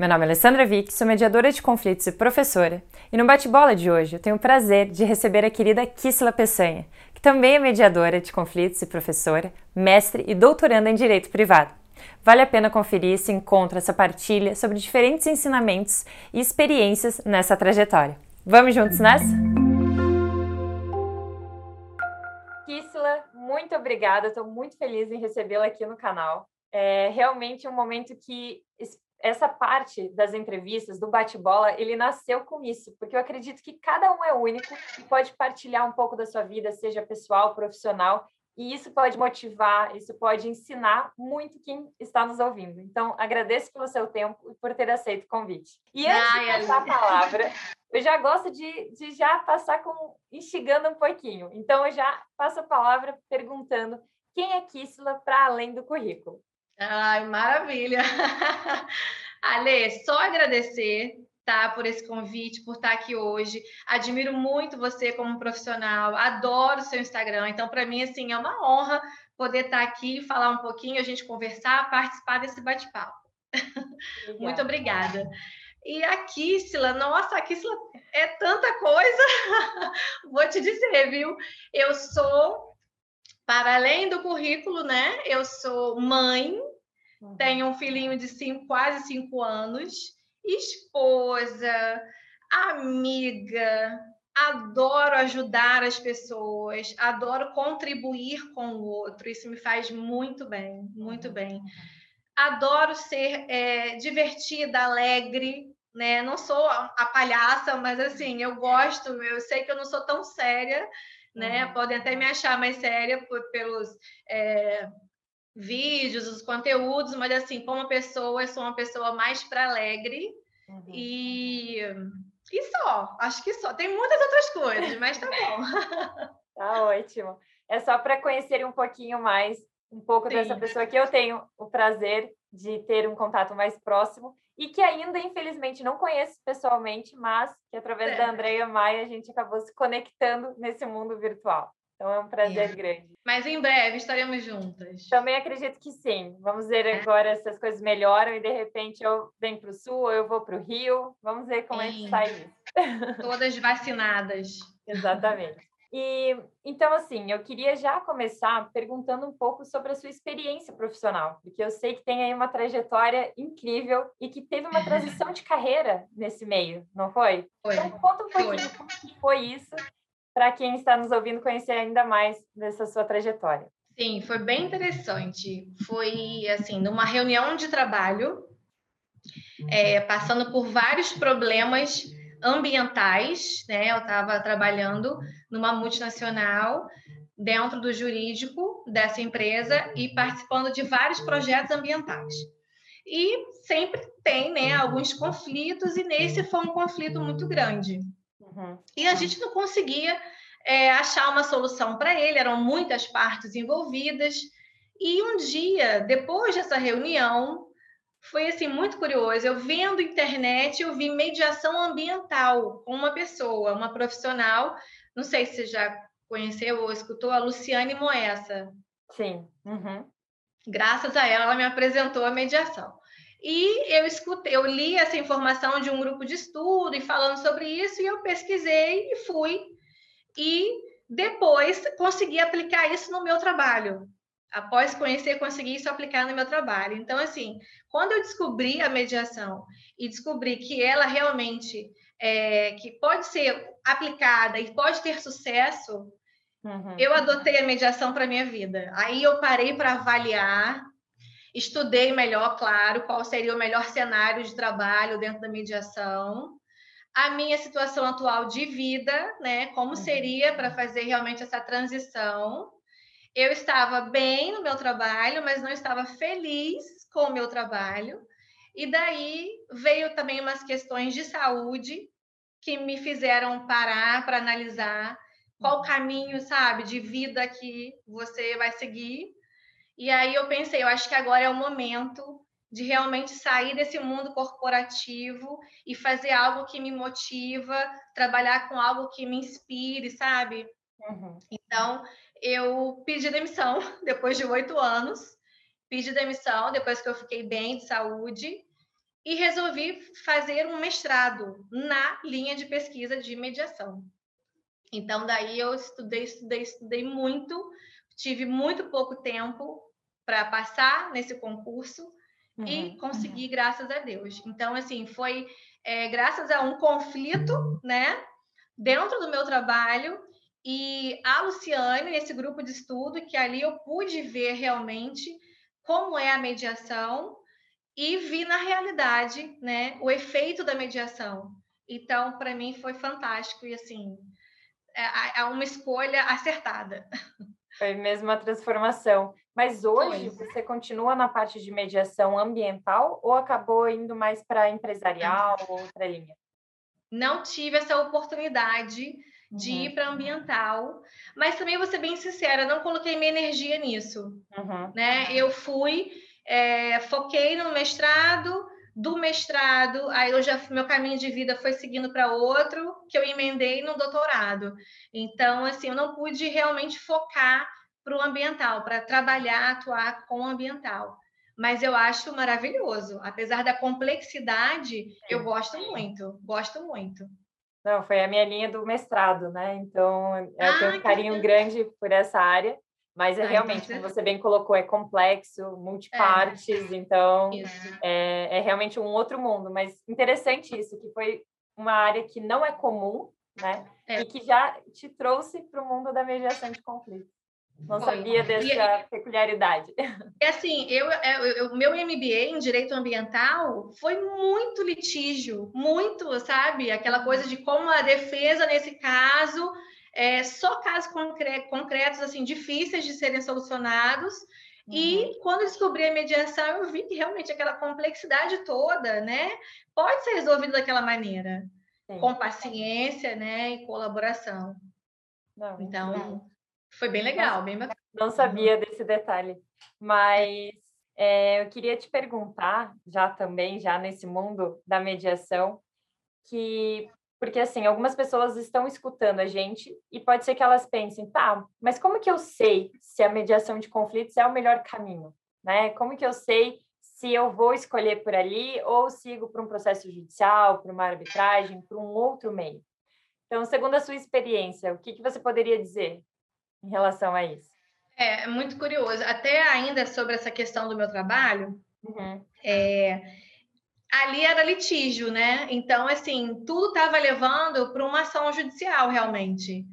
Meu nome é Alessandra Vick, sou mediadora de conflitos e professora, e no bate-bola de hoje eu tenho o prazer de receber a querida Kissla Peçanha, que também é mediadora de conflitos e professora, mestre e doutoranda em Direito Privado. Vale a pena conferir se encontra essa partilha sobre diferentes ensinamentos e experiências nessa trajetória. Vamos juntos nessa? Kissla, muito obrigada, estou muito feliz em recebê-la aqui no canal. É realmente um momento que essa parte das entrevistas, do bate-bola, ele nasceu com isso, porque eu acredito que cada um é único e pode partilhar um pouco da sua vida, seja pessoal, profissional, e isso pode motivar, isso pode ensinar muito quem está nos ouvindo. Então, agradeço pelo seu tempo e por ter aceito o convite. E antes Ai, de passar a palavra, eu já gosto de, de já passar com instigando um pouquinho. Então, eu já passo a palavra perguntando quem é Kissila para além do currículo. Ai, maravilha! Ale, só agradecer, tá, por esse convite, por estar aqui hoje. Admiro muito você como profissional, adoro o seu Instagram. Então, para mim, assim, é uma honra poder estar aqui, falar um pouquinho, a gente conversar, participar desse bate-papo. muito obrigada. E a Kissila, nossa, a Kissila é tanta coisa. Vou te dizer, viu? Eu sou, para além do currículo, né? Eu sou mãe, Uhum. Tenho um filhinho de cinco, quase cinco anos, esposa, amiga, adoro ajudar as pessoas, adoro contribuir com o outro. Isso me faz muito bem, muito uhum. bem. Adoro ser é, divertida, alegre, né? Não sou a palhaça, mas assim, eu gosto, eu sei que eu não sou tão séria, né? Uhum. Podem até me achar mais séria por, pelos é, vídeos, os conteúdos, mas assim, como pessoa, eu sou uma pessoa mais para alegre uhum. e e só, acho que só. Tem muitas outras coisas, mas tá bom. tá ótimo. É só para conhecer um pouquinho mais um pouco Sim. dessa pessoa que eu tenho o prazer de ter um contato mais próximo e que ainda, infelizmente, não conheço pessoalmente, mas que através é. da Andrea Maia a gente acabou se conectando nesse mundo virtual. Então é um prazer é. grande. Mas em breve estaremos juntas. Também acredito que sim. Vamos ver é. agora se as coisas melhoram e de repente eu venho para o sul ou eu vou para o Rio. Vamos ver como sim. é que sai isso. Todas vacinadas. Exatamente. E então, assim, eu queria já começar perguntando um pouco sobre a sua experiência profissional, porque eu sei que tem aí uma trajetória incrível e que teve uma transição de carreira nesse meio, não foi? Foi. Então, conta um pouquinho foi. como foi isso para quem está nos ouvindo conhecer ainda mais dessa sua trajetória. Sim, foi bem interessante. Foi assim, numa reunião de trabalho, é, passando por vários problemas ambientais, né? Eu estava trabalhando numa multinacional dentro do jurídico dessa empresa e participando de vários projetos ambientais. E sempre tem, né, alguns conflitos e nesse foi um conflito muito grande. Uhum. E a gente não conseguia é, achar uma solução para ele, eram muitas partes envolvidas. E um dia, depois dessa reunião, foi assim muito curioso. Eu vendo internet, eu vi mediação ambiental com uma pessoa, uma profissional. Não sei se você já conheceu ou escutou a Luciane Moessa. Sim. Uhum. Graças a ela, ela me apresentou a mediação. E eu escutei, eu li essa informação de um grupo de estudo e falando sobre isso, e eu pesquisei e fui. E depois consegui aplicar isso no meu trabalho. Após conhecer, consegui isso aplicar no meu trabalho. Então, assim, quando eu descobri a mediação e descobri que ela realmente é, que pode ser aplicada e pode ter sucesso, uhum. eu adotei a mediação para minha vida. Aí eu parei para avaliar Estudei melhor, claro, qual seria o melhor cenário de trabalho dentro da mediação. A minha situação atual de vida, né? Como uhum. seria para fazer realmente essa transição. Eu estava bem no meu trabalho, mas não estava feliz com o meu trabalho. E daí veio também umas questões de saúde que me fizeram parar para analisar qual uhum. caminho, sabe, de vida que você vai seguir e aí eu pensei, eu acho que agora é o momento de realmente sair desse mundo corporativo e fazer algo que me motiva, trabalhar com algo que me inspire, sabe? Uhum. Então, eu pedi demissão depois de oito anos, pedi demissão depois que eu fiquei bem de saúde e resolvi fazer um mestrado na linha de pesquisa de mediação. Então, daí eu estudei, estudei, estudei muito, tive muito pouco tempo para passar nesse concurso uhum, e consegui, uhum. graças a Deus. Então, assim, foi é, graças a um conflito, né, dentro do meu trabalho e a Luciane, nesse grupo de estudo, que ali eu pude ver realmente como é a mediação e vi na realidade, né, o efeito da mediação. Então, para mim foi fantástico e assim, é, é uma escolha acertada. Foi mesmo uma transformação. Mas hoje foi. você continua na parte de mediação ambiental ou acabou indo mais para empresarial ou outra linha? Não tive essa oportunidade de uhum. ir para ambiental, mas também vou ser bem sincera, não coloquei minha energia nisso, uhum. né? Eu fui, é, foquei no mestrado, do mestrado, aí eu já meu caminho de vida foi seguindo para outro, que eu emendei no doutorado. Então, assim, eu não pude realmente focar para o ambiental, para trabalhar, atuar com o ambiental. Mas eu acho maravilhoso, apesar da complexidade, eu gosto muito, gosto muito. Não, foi a minha linha do mestrado, né? Então, eu ah, tenho um carinho grande por essa área, mas é ah, realmente, então... como você bem colocou, é complexo, multipartes, é. então é, é, realmente um outro mundo. Mas interessante isso, que foi uma área que não é comum, né? É. E que já te trouxe para o mundo da mediação de conflitos. Não sabia dessa e, peculiaridade. E assim, eu, é, eu, meu MBA em Direito Ambiental foi muito litígio, muito, sabe? Aquela coisa de como a defesa, nesse caso, é, só casos concre concretos, assim, difíceis de serem solucionados. Uhum. E quando descobri a mediação, eu vi que realmente aquela complexidade toda, né, pode ser resolvida daquela maneira, Sim. com paciência, né, e colaboração. Não, então, foi bem legal, bem bacana. Não sabia desse detalhe, mas é, eu queria te perguntar, já também, já nesse mundo da mediação, que porque assim, algumas pessoas estão escutando a gente e pode ser que elas pensem, tá, mas como que eu sei se a mediação de conflitos é o melhor caminho, né? Como que eu sei se eu vou escolher por ali ou sigo para um processo judicial, para uma arbitragem, para um outro meio? Então, segundo a sua experiência, o que, que você poderia dizer em relação a isso? É, é muito curioso. Até ainda sobre essa questão do meu trabalho, uhum. é, ali era litígio, né? Então, assim, tudo estava levando para uma ação judicial, realmente,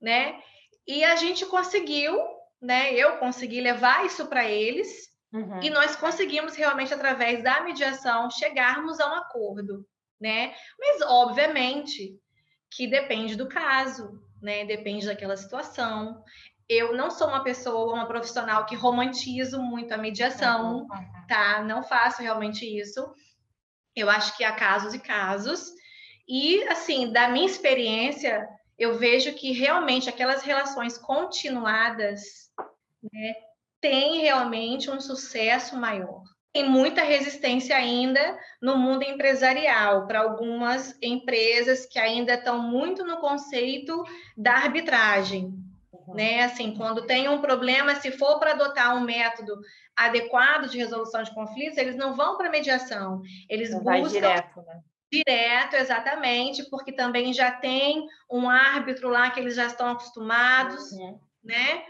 né? E a gente conseguiu, né? Eu consegui levar isso para eles uhum. e nós conseguimos realmente, através da mediação, chegarmos a um acordo, né? Mas, obviamente, que depende do caso, né? Depende daquela situação. Eu não sou uma pessoa, uma profissional que romantizo muito a mediação, tá? Não faço realmente isso. Eu acho que há casos e casos. E, assim, da minha experiência, eu vejo que realmente aquelas relações continuadas né, têm realmente um sucesso maior tem muita resistência ainda no mundo empresarial para algumas empresas que ainda estão muito no conceito da arbitragem. Uhum. Né? Assim, quando tem um problema, se for para adotar um método adequado de resolução de conflitos, eles não vão para mediação, eles não buscam direto, né? direto, exatamente, porque também já tem um árbitro lá que eles já estão acostumados, uhum. né?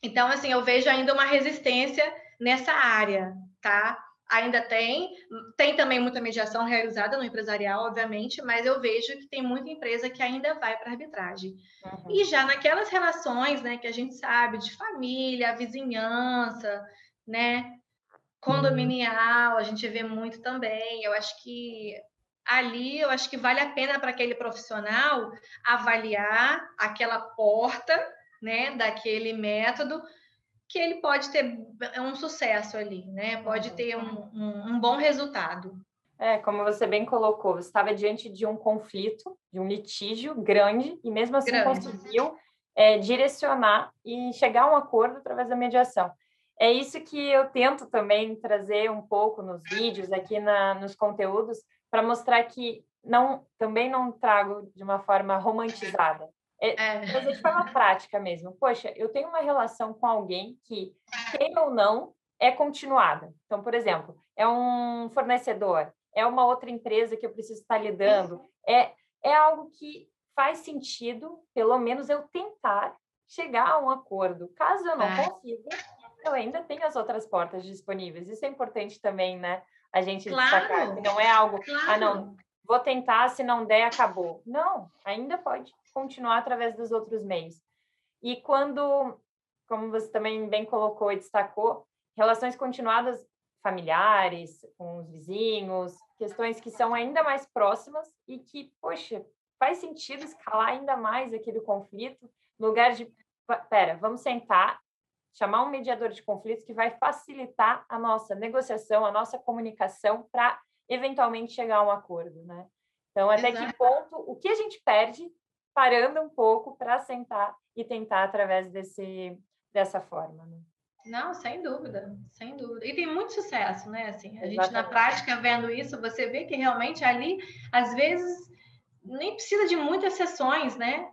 Então, assim, eu vejo ainda uma resistência nessa área, tá? Ainda tem. Tem também muita mediação realizada no empresarial, obviamente, mas eu vejo que tem muita empresa que ainda vai para arbitragem. Uhum. E já naquelas relações, né, que a gente sabe de família, vizinhança, né, condominial, a gente vê muito também. Eu acho que ali eu acho que vale a pena para aquele profissional avaliar aquela porta, né, daquele método que ele pode ter um sucesso ali, né? Pode uhum. ter um, um, um bom resultado. É, como você bem colocou, você estava diante de um conflito, de um litígio grande, e mesmo assim grande. conseguiu é, direcionar e chegar a um acordo através da mediação. É isso que eu tento também trazer um pouco nos vídeos, aqui na, nos conteúdos, para mostrar que não também não trago de uma forma romantizada. É, é. Fazer de forma prática mesmo. Poxa, eu tenho uma relação com alguém que, quem ou não, é continuada. Então, por exemplo, é um fornecedor é uma outra empresa que eu preciso estar lidando. É, é algo que faz sentido, pelo menos eu tentar chegar a um acordo. Caso eu não é. consiga, eu ainda tenho as outras portas disponíveis. Isso é importante também, né? A gente claro. destacar que não é algo, claro. ah, não, vou tentar, se não der, acabou. Não, ainda pode continuar através dos outros meios. E quando, como você também bem colocou e destacou, relações continuadas familiares, com os vizinhos, questões que são ainda mais próximas e que, poxa, faz sentido escalar ainda mais aquele conflito, no lugar de, pera, vamos sentar, chamar um mediador de conflitos que vai facilitar a nossa negociação, a nossa comunicação para eventualmente chegar a um acordo, né? Então, até Exato. que ponto, o que a gente perde parando um pouco para sentar e tentar através desse, dessa forma, né? Não, sem dúvida, sem dúvida. E tem muito sucesso, né? Assim, a Exatamente. gente na prática vendo isso, você vê que realmente ali, às vezes, nem precisa de muitas sessões, né?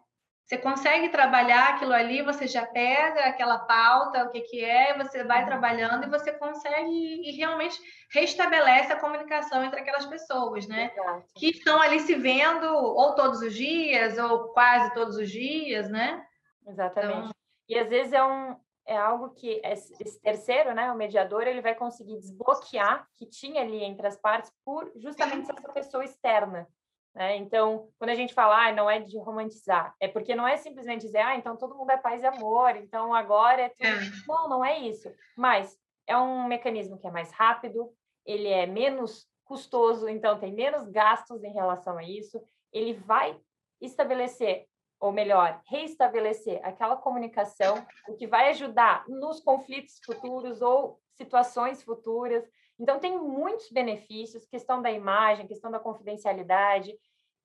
Você consegue trabalhar aquilo ali, você já pega aquela pauta, o que, que é, você vai uhum. trabalhando e você consegue e realmente restabelece a comunicação entre aquelas pessoas, né? Exato. Que estão ali se vendo ou todos os dias, ou quase todos os dias, né? Exatamente. Então... E às vezes é um, é algo que esse terceiro, né, o mediador, ele vai conseguir desbloquear que tinha ali entre as partes por justamente essa pessoa externa. Né? Então, quando a gente fala, ah, não é de romantizar, é porque não é simplesmente dizer, ah, então todo mundo é paz e amor, então agora é tudo. É. Não, não é isso. Mas é um mecanismo que é mais rápido, ele é menos custoso, então tem menos gastos em relação a isso. Ele vai estabelecer ou melhor, reestabelecer aquela comunicação, o que vai ajudar nos conflitos futuros ou situações futuras. Então, tem muitos benefícios, questão da imagem, questão da confidencialidade,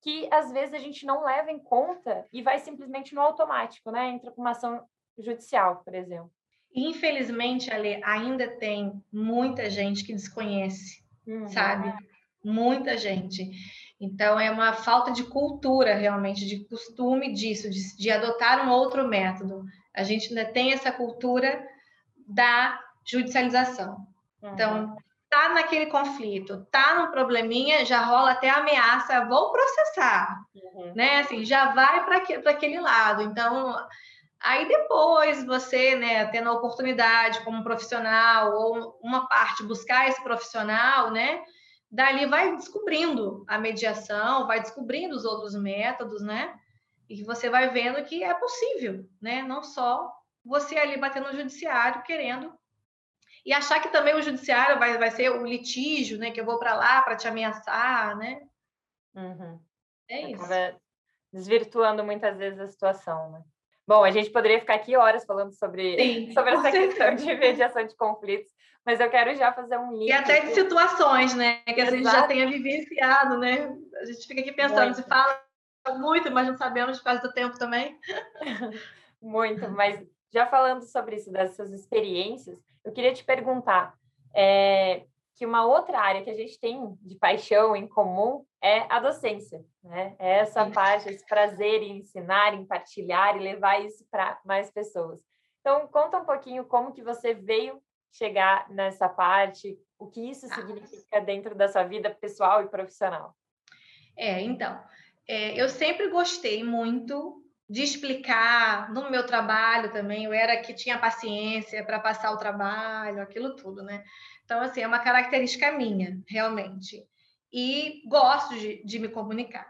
que às vezes a gente não leva em conta e vai simplesmente no automático, né? Entra com uma ação judicial, por exemplo. Infelizmente, Ale, ainda tem muita gente que desconhece, uhum. sabe? Muita gente. Então, é uma falta de cultura, realmente, de costume disso, de, de adotar um outro método. A gente ainda tem essa cultura da judicialização. Uhum. Então, tá naquele conflito, tá no probleminha, já rola até ameaça, vou processar, uhum. né? Assim, já vai para aquele lado. Então, aí depois você, né, tendo a oportunidade como profissional ou uma parte buscar esse profissional, né? dali vai descobrindo a mediação, vai descobrindo os outros métodos, né? E você vai vendo que é possível, né? Não só você ali batendo no judiciário querendo e achar que também o judiciário vai, vai ser o litígio, né? Que eu vou para lá para te ameaçar, né? Uhum. É isso. Acaba desvirtuando muitas vezes a situação, né? Bom, a gente poderia ficar aqui horas falando sobre, Sim, sobre essa questão de mediação de conflitos, mas eu quero já fazer um link. E até de situações, né? Que a gente já tenha vivenciado, né? A gente fica aqui pensando, muito. se fala muito, mas não sabemos por causa do tempo também. muito, mas já falando sobre isso, dessas experiências, eu queria te perguntar é, que uma outra área que a gente tem de paixão em comum é a docência, né? É essa parte, esse prazer em ensinar, em partilhar e levar isso para mais pessoas. Então, conta um pouquinho como que você veio chegar nessa parte, o que isso ah. significa dentro da sua vida pessoal e profissional. É, então, é, eu sempre gostei muito de explicar no meu trabalho também, eu era que tinha paciência para passar o trabalho, aquilo tudo, né? Então, assim, é uma característica minha, realmente. E gosto de, de me comunicar.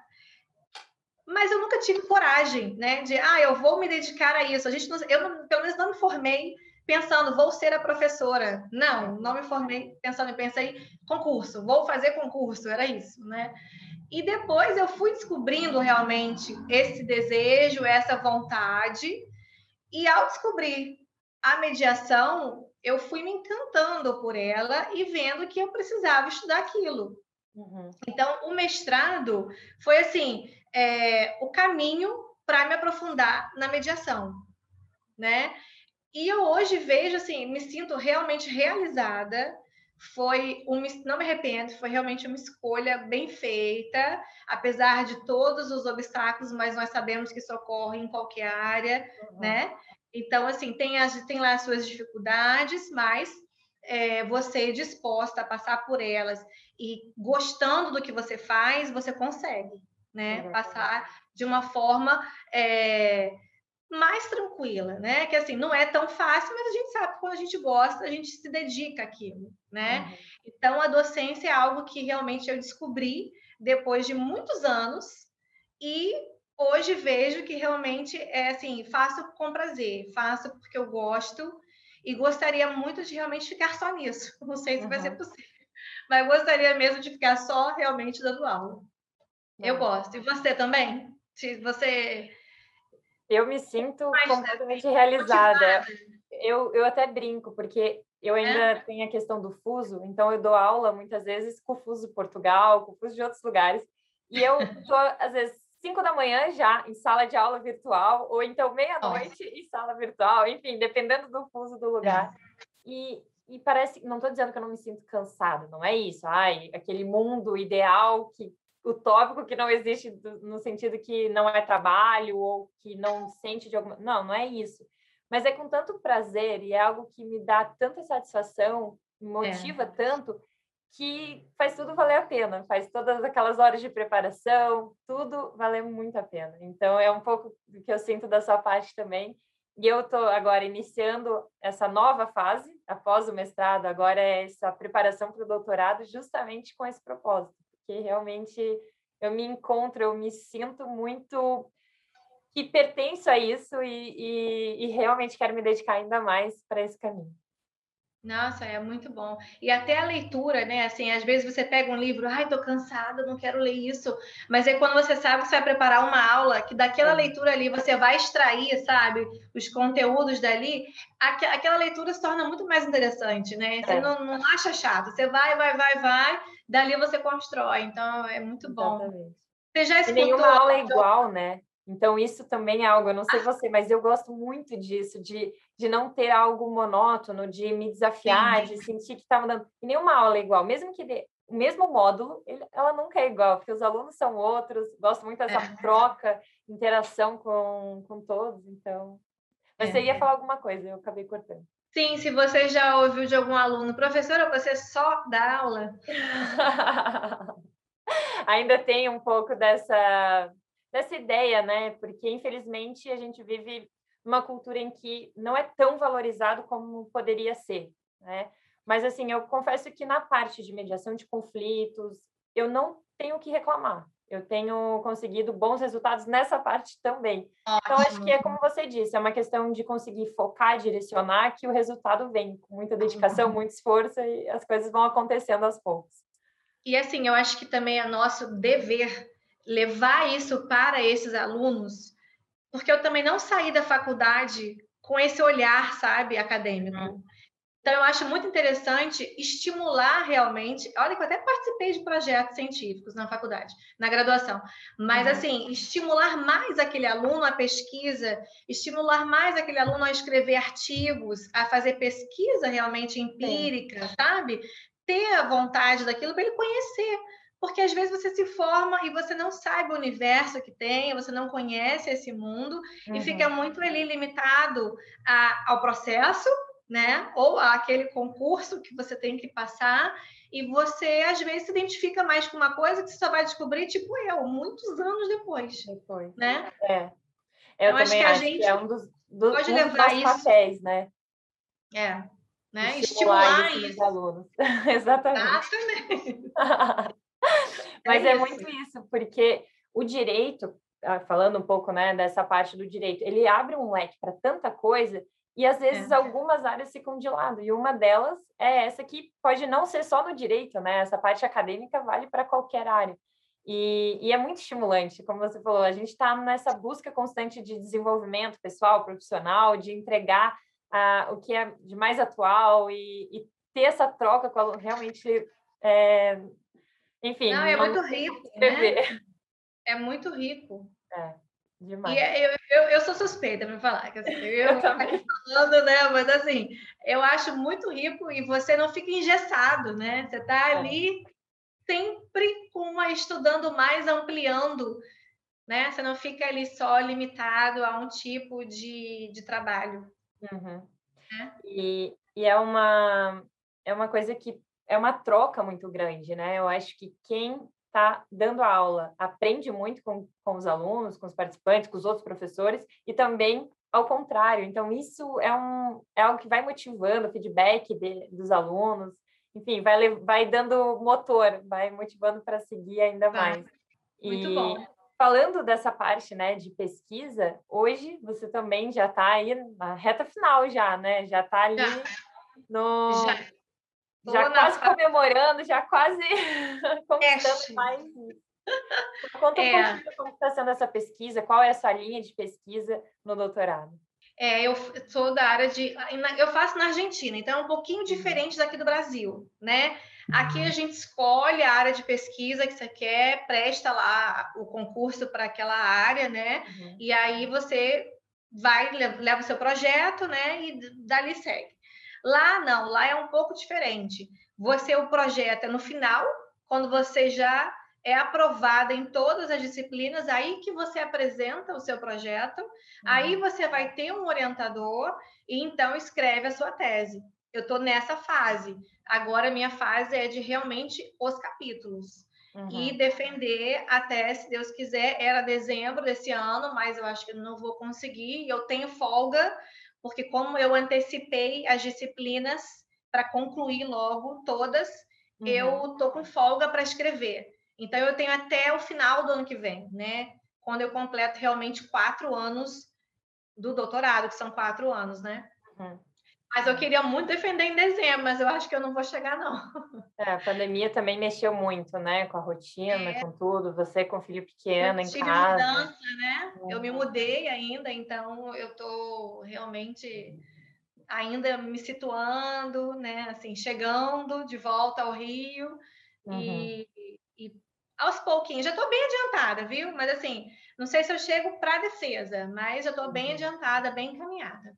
Mas eu nunca tive coragem, né? De, ah, eu vou me dedicar a isso. A gente, não, eu, pelo menos, não me formei pensando, vou ser a professora. Não, não me formei pensando, em pensei concurso, vou fazer concurso, era isso, né? E depois eu fui descobrindo realmente esse desejo, essa vontade, e ao descobrir a mediação, eu fui me encantando por ela e vendo que eu precisava estudar aquilo. Uhum. Então, o mestrado foi assim, é, o caminho para me aprofundar na mediação, né? E eu hoje vejo assim, me sinto realmente realizada. Foi um, não me arrependo, foi realmente uma escolha bem feita, apesar de todos os obstáculos, mas nós sabemos que isso ocorre em qualquer área, uhum. né? Então, assim, tem, as, tem lá as suas dificuldades, mas é, você disposta a passar por elas e gostando do que você faz, você consegue, né? Passar de uma forma é, mais tranquila, né? Que assim, não é tão fácil, mas a gente sabe que quando a gente gosta, a gente se dedica àquilo, né? Uhum. Então, a docência é algo que realmente eu descobri depois de muitos anos e hoje vejo que realmente é assim, faço com prazer, faço porque eu gosto e gostaria muito de realmente ficar só nisso. Não sei se uhum. vai ser possível, mas gostaria mesmo de ficar só realmente dando aula. Uhum. Eu gosto. E você também? Se você eu me sinto Mas, completamente realizada. Eu, eu até brinco, porque eu ainda é? tenho a questão do fuso, então eu dou aula muitas vezes com o fuso Portugal, com o fuso de outros lugares, e eu estou, às vezes, 5 da manhã já em sala de aula virtual, ou então meia-noite em sala virtual, enfim, dependendo do fuso do lugar. É. E, e parece, não estou dizendo que eu não me sinto cansada, não é isso, ai, aquele mundo ideal que utópico que não existe no sentido que não é trabalho ou que não sente de alguma. Não, não é isso. Mas é com tanto prazer e é algo que me dá tanta satisfação, me motiva é. tanto, que faz tudo valer a pena. Faz todas aquelas horas de preparação, tudo valer muito a pena. Então, é um pouco do que eu sinto da sua parte também. E eu estou agora iniciando essa nova fase, após o mestrado, agora é essa preparação para o doutorado, justamente com esse propósito porque realmente eu me encontro, eu me sinto muito que pertenço a isso e, e, e realmente quero me dedicar ainda mais para esse caminho. Nossa, é muito bom. E até a leitura, né? Assim, às vezes você pega um livro, ai, tô cansada, não quero ler isso. Mas aí quando você sabe que você vai preparar uma aula, que daquela leitura ali você vai extrair, sabe, os conteúdos dali, aquela leitura se torna muito mais interessante, né? Você é. não, não acha chato. Você vai, vai, vai, vai, dali você constrói. Então é muito bom. Exatamente. Você já escutou... E nenhuma aula é igual, né? Então, isso também é algo, eu não sei você, mas eu gosto muito disso, de, de não ter algo monótono, de me desafiar, Sim. de sentir que está mudando. E nenhuma aula é igual, mesmo que dê, o mesmo módulo, ela nunca é igual, porque os alunos são outros, gosto muito dessa é. troca, interação com, com todos, então. Mas é. você ia falar alguma coisa, eu acabei cortando. Sim, se você já ouviu de algum aluno, professora, você só dá aula? Ainda tem um pouco dessa dessa ideia, né? Porque infelizmente a gente vive uma cultura em que não é tão valorizado como poderia ser, né? Mas assim, eu confesso que na parte de mediação de conflitos, eu não tenho o que reclamar. Eu tenho conseguido bons resultados nessa parte também. Ótimo. Então, acho que é como você disse, é uma questão de conseguir focar, direcionar, que o resultado vem com muita dedicação, muito esforço e as coisas vão acontecendo aos poucos. E assim, eu acho que também é nosso dever levar isso para esses alunos, porque eu também não saí da faculdade com esse olhar, sabe, acadêmico. Uhum. Então, eu acho muito interessante estimular realmente. Olha, que eu até participei de projetos científicos na faculdade, na graduação, mas, uhum. assim, estimular mais aquele aluno à pesquisa, estimular mais aquele aluno a escrever artigos, a fazer pesquisa realmente empírica, Sim. sabe? Ter a vontade daquilo para ele conhecer porque às vezes você se forma e você não sabe o universo que tem, você não conhece esse mundo uhum. e fica muito ali limitado a, ao processo, né? Ou àquele concurso que você tem que passar e você às vezes se identifica mais com uma coisa que você só vai descobrir, tipo eu, muitos anos depois, depois. né? É. Eu, eu acho que a gente que é um dos, do, pode um levar dos isso. papéis, né? É. Né? Estimular, Estimular isso. alunos. Exatamente. Exatamente. Mas é, é muito isso, porque o direito, ah, falando um pouco né, dessa parte do direito, ele abre um leque para tanta coisa e às vezes é. algumas áreas ficam de lado. E uma delas é essa que pode não ser só no direito, né? Essa parte acadêmica vale para qualquer área. E, e, é muito estimulante, como você falou, a gente está nessa busca constante de desenvolvimento pessoal, profissional, de entregar uh, o que é de mais atual e, e ter essa troca com realmente é, enfim. Não, é muito rico. Né? É muito rico. É, demais. E é, eu, eu, eu sou suspeita para falar, que eu, eu também. falando, né? Mas assim, eu acho muito rico e você não fica engessado, né? Você está é. ali sempre com uma, estudando mais, ampliando, né? Você não fica ali só limitado a um tipo de, de trabalho. Uhum. Né? E, e é uma é uma coisa que é uma troca muito grande, né? Eu acho que quem está dando aula aprende muito com, com os alunos, com os participantes, com os outros professores e também ao contrário. Então, isso é, um, é algo que vai motivando o feedback de, dos alunos, enfim, vai, vai dando motor, vai motivando para seguir ainda mais. Muito e, bom. Falando dessa parte, né, de pesquisa, hoje você também já está aí na reta final já, né? Já está ali já. no... Já. Já quase comemorando, já quase conquistando mais Conta um é. pouquinho como está sendo essa pesquisa, qual é essa linha de pesquisa no doutorado? É, eu sou da área de. Eu faço na Argentina, então é um pouquinho uhum. diferente daqui do Brasil, né? Aqui a gente escolhe a área de pesquisa que você quer, presta lá o concurso para aquela área, né? Uhum. E aí você vai, leva o seu projeto, né? E dali segue. Lá não, lá é um pouco diferente. Você, o projeto é no final, quando você já é aprovada em todas as disciplinas, aí que você apresenta o seu projeto, uhum. aí você vai ter um orientador e então escreve a sua tese. Eu estou nessa fase. Agora, minha fase é de realmente os capítulos. Uhum. E defender até, se Deus quiser, era dezembro desse ano, mas eu acho que não vou conseguir. Eu tenho folga, porque como eu antecipei as disciplinas para concluir logo todas, uhum. eu estou com folga para escrever. Então, eu tenho até o final do ano que vem, né? Quando eu completo realmente quatro anos do doutorado, que são quatro anos, né? Uhum. Mas eu queria muito defender em dezembro, mas eu acho que eu não vou chegar, não. É, a pandemia também mexeu muito, né? Com a rotina, é. com tudo. Você com filho pequeno eu em tive casa. mudança, né? Uhum. Eu me mudei ainda, então eu tô realmente ainda me situando, né? Assim, chegando de volta ao Rio. Uhum. E aos pouquinhos. Já estou bem adiantada, viu? Mas assim, não sei se eu chego para a defesa, mas eu estou bem uhum. adiantada, bem encaminhada.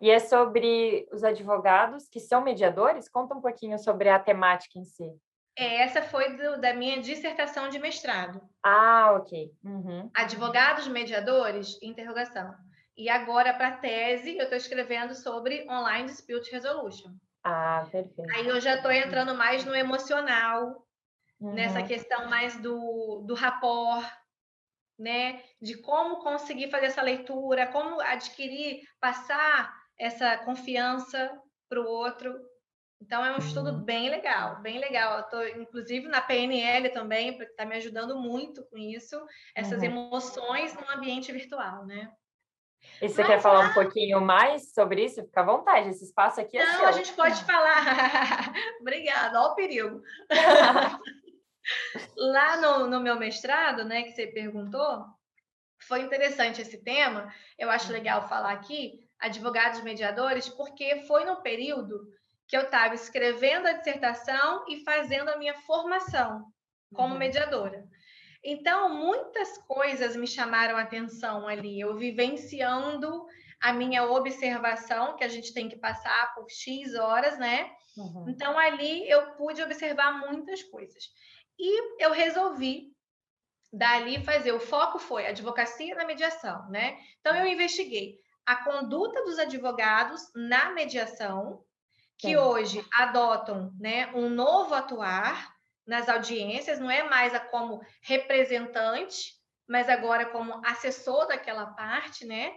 E é sobre os advogados que são mediadores? Conta um pouquinho sobre a temática em si. É, essa foi do, da minha dissertação de mestrado. Ah, ok. Uhum. Advogados mediadores? Interrogação. E agora, para a tese, eu estou escrevendo sobre Online Dispute Resolution. Ah, perfeito. Aí eu já estou entrando mais no emocional, uhum. nessa questão mais do, do rapport, né? De como conseguir fazer essa leitura, como adquirir, passar essa confiança para o outro. Então, é um estudo uhum. bem legal, bem legal. Estou, inclusive, na PNL também, porque está me ajudando muito com isso, essas uhum. emoções no ambiente virtual, né? E você Mas, quer falar um pouquinho mais sobre isso? Fica à vontade, esse espaço aqui é Não, seu. a gente pode falar. Obrigada, olha o perigo. Lá no, no meu mestrado, né, que você perguntou, foi interessante esse tema. Eu acho legal falar aqui, advogados mediadores, porque foi no período que eu estava escrevendo a dissertação e fazendo a minha formação como uhum. mediadora. Então, muitas coisas me chamaram a atenção ali, eu vivenciando a minha observação, que a gente tem que passar por X horas, né? Uhum. Então, ali eu pude observar muitas coisas. E eu resolvi dali fazer. O foco foi advocacia na mediação, né? Então eu investiguei a conduta dos advogados na mediação, que Sim. hoje adotam, né, um novo atuar nas audiências, não é mais a como representante, mas agora como assessor daquela parte, né?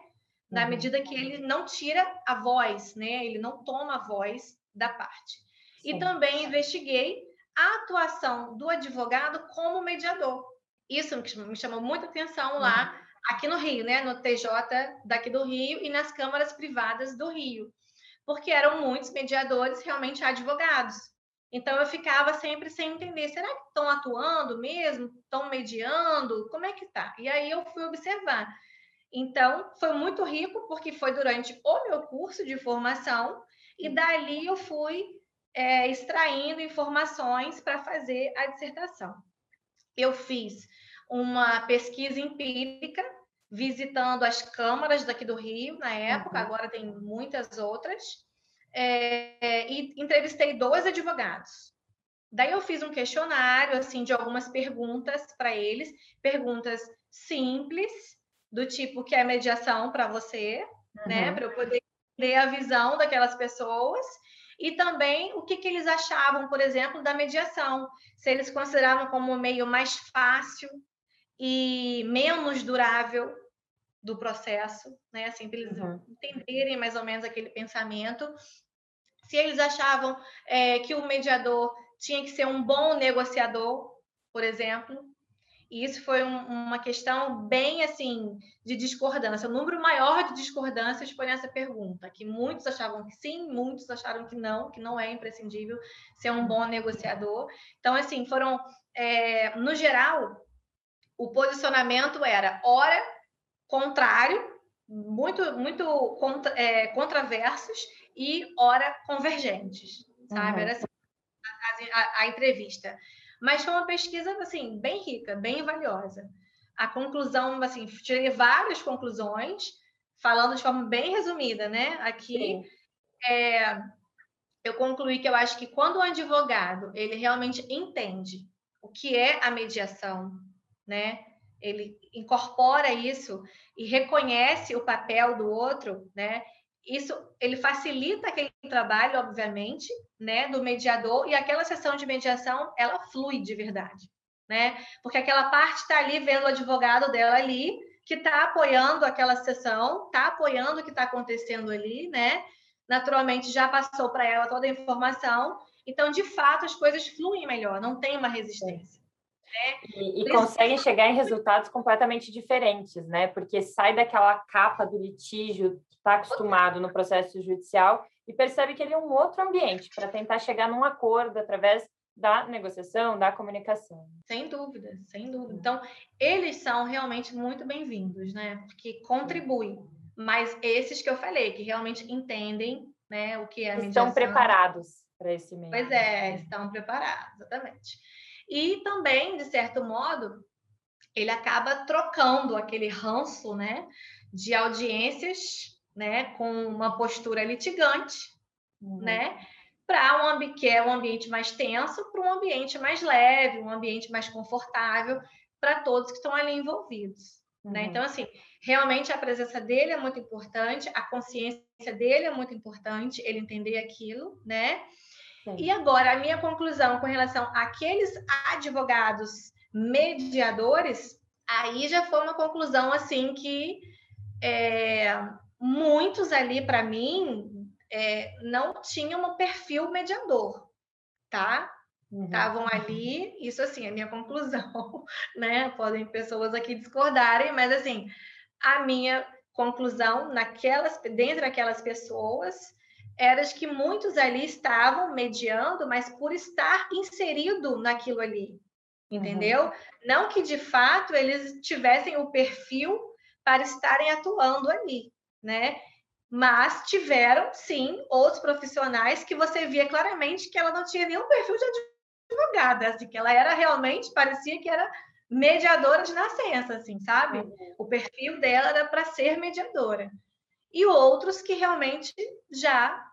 Na uhum. medida que ele não tira a voz, né? Ele não toma a voz da parte. Sim. E também investiguei a atuação do advogado como mediador. Isso me chamou muita atenção lá, uhum. Aqui no Rio, né? No TJ daqui do Rio e nas câmaras privadas do Rio. Porque eram muitos mediadores realmente advogados. Então eu ficava sempre sem entender, será que estão atuando mesmo? Estão mediando? Como é que tá? E aí eu fui observar. Então, foi muito rico porque foi durante o meu curso de formação e dali eu fui é, extraindo informações para fazer a dissertação. Eu fiz uma pesquisa empírica visitando as câmaras daqui do Rio na época, uhum. agora tem muitas outras, é, e entrevistei dois advogados. Daí eu fiz um questionário assim de algumas perguntas para eles, perguntas simples do tipo que é mediação para você, né, uhum. né, para eu poder ter a visão daquelas pessoas e também o que, que eles achavam, por exemplo, da mediação, se eles consideravam como um meio mais fácil e menos durável do processo, né? Assim, para eles uhum. entenderem mais ou menos aquele pensamento. Se eles achavam é, que o mediador tinha que ser um bom negociador, por exemplo, e isso foi um, uma questão bem assim de discordância. O número maior de discordâncias foi nessa pergunta, que muitos achavam que sim, muitos acharam que não, que não é imprescindível ser um bom negociador. Então, assim, foram, é, no geral, o posicionamento era ora contrário, muito, muito contra, é, contraversos e ora convergentes, sabe? Uhum. Era assim, a, a, a entrevista. Mas foi uma pesquisa, assim, bem rica, bem valiosa. A conclusão, assim, tirei várias conclusões, falando de forma bem resumida, né? Aqui, é, eu concluí que eu acho que quando o advogado, ele realmente entende o que é a mediação, né? Ele incorpora isso e reconhece o papel do outro, né? Isso ele facilita aquele trabalho, obviamente, né, do mediador e aquela sessão de mediação ela flui de verdade, né? Porque aquela parte está ali vendo o advogado dela ali que está apoiando aquela sessão, está apoiando o que está acontecendo ali, né? Naturalmente já passou para ela toda a informação, então de fato as coisas fluem melhor, não tem uma resistência. Né? E, e conseguem chegar em resultados completamente diferentes, né? Porque sai daquela capa do litígio está acostumado no processo judicial e percebe que ele é um outro ambiente para tentar chegar num acordo através da negociação, da comunicação. Sem dúvida, sem dúvida. Então, eles são realmente muito bem-vindos, né? Porque contribuem. Mas esses que eu falei, que realmente entendem né, o que é a mediação. Estão preparados para esse meio. Pois é, estão preparados, exatamente. E também, de certo modo, ele acaba trocando aquele ranço, né, de audiências né, com uma postura litigante, uhum. né, para um que é um ambiente mais tenso, para um ambiente mais leve, um ambiente mais confortável para todos que estão ali envolvidos. Né? Uhum. Né? Então, assim, realmente a presença dele é muito importante, a consciência dele é muito importante, ele entender aquilo, né? Sim. E agora, a minha conclusão com relação àqueles advogados mediadores, aí já foi uma conclusão assim que é, muitos ali, para mim, é, não tinham um perfil mediador, tá? Estavam uhum. ali, isso assim, é minha conclusão, né? Podem pessoas aqui discordarem, mas assim, a minha conclusão naquelas, dentre aquelas pessoas, era de que muitos ali estavam mediando, mas por estar inserido naquilo ali, entendeu? Uhum. Não que de fato eles tivessem o perfil para estarem atuando ali né? Mas tiveram, sim, outros profissionais que você via claramente que ela não tinha nenhum perfil de advogada, assim, que ela era realmente, parecia que era mediadora de nascença, assim, sabe? Uhum. O perfil dela era para ser mediadora. E outros que realmente já.